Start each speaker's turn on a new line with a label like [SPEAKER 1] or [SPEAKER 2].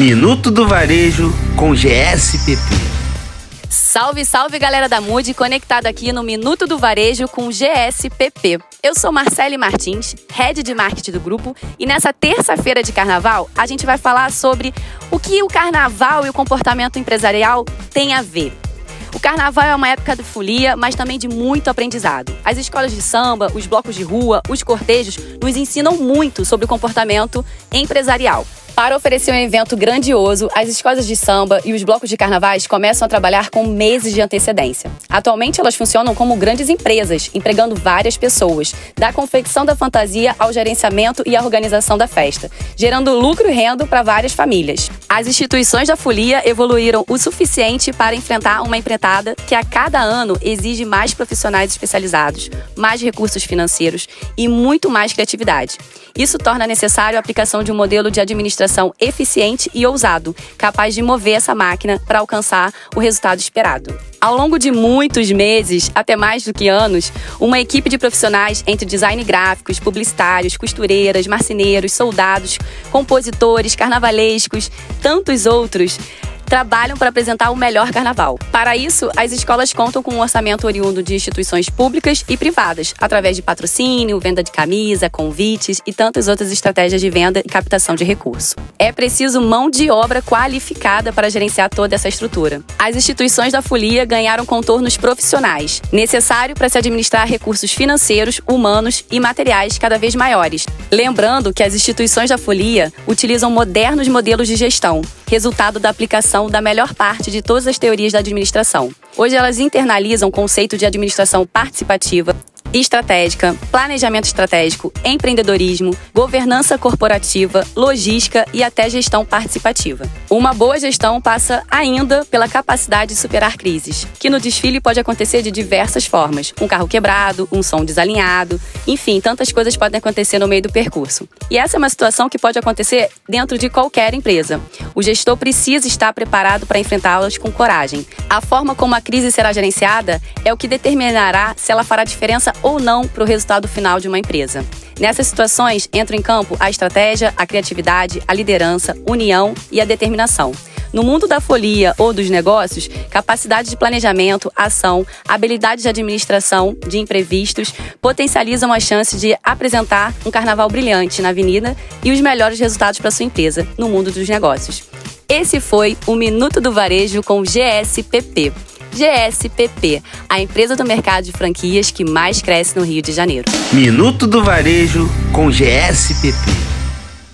[SPEAKER 1] Minuto do Varejo com GSPP.
[SPEAKER 2] Salve, salve galera da Mood, conectado aqui no Minuto do Varejo com GSPP. Eu sou Marcele Martins, head de marketing do grupo, e nessa terça-feira de carnaval a gente vai falar sobre o que o carnaval e o comportamento empresarial têm a ver. O carnaval é uma época de folia, mas também de muito aprendizado. As escolas de samba, os blocos de rua, os cortejos nos ensinam muito sobre o comportamento empresarial. Para oferecer um evento grandioso, as escolas de samba e os blocos de carnavais começam a trabalhar com meses de antecedência. Atualmente, elas funcionam como grandes empresas, empregando várias pessoas, da confecção da fantasia ao gerenciamento e à organização da festa, gerando lucro e renda para várias famílias. As instituições da folia evoluíram o suficiente para enfrentar uma empreitada que a cada ano exige mais profissionais especializados, mais recursos financeiros e muito mais criatividade. Isso torna necessário a aplicação de um modelo de administração eficiente e ousado, capaz de mover essa máquina para alcançar o resultado esperado. Ao longo de muitos meses, até mais do que anos, uma equipe de profissionais entre design gráficos, publicitários, costureiras, marceneiros, soldados, compositores, carnavalescos, tantos outros, trabalham para apresentar o melhor carnaval. Para isso, as escolas contam com um orçamento oriundo de instituições públicas e privadas, através de patrocínio, venda de camisa, convites e tantas outras estratégias de venda e captação de recurso. É preciso mão de obra qualificada para gerenciar toda essa estrutura. As instituições da folia ganharam contornos profissionais, necessário para se administrar recursos financeiros, humanos e materiais cada vez maiores. Lembrando que as instituições da folia utilizam modernos modelos de gestão, resultado da aplicação da melhor parte de todas as teorias da administração. Hoje elas internalizam o conceito de administração participativa, estratégica, planejamento estratégico, empreendedorismo, governança corporativa, logística e até gestão participativa. Uma boa gestão passa ainda pela capacidade de superar crises, que no desfile pode acontecer de diversas formas: um carro quebrado, um som desalinhado, enfim, tantas coisas podem acontecer no meio do percurso. E essa é uma situação que pode acontecer dentro de qualquer empresa. O gestor precisa estar preparado para enfrentá-las com coragem. A forma como a crise será gerenciada é o que determinará se ela fará diferença ou não para o resultado final de uma empresa. Nessas situações entram em campo a estratégia, a criatividade, a liderança, união e a determinação. No mundo da folia ou dos negócios, capacidade de planejamento, ação, habilidade de administração de imprevistos potencializam as chances de apresentar um carnaval brilhante na avenida e os melhores resultados para sua empresa no mundo dos negócios. Esse foi o Minuto do Varejo com GSPP. GSPP, a empresa do mercado de franquias que mais cresce no Rio de Janeiro.
[SPEAKER 1] Minuto do Varejo com GSPP.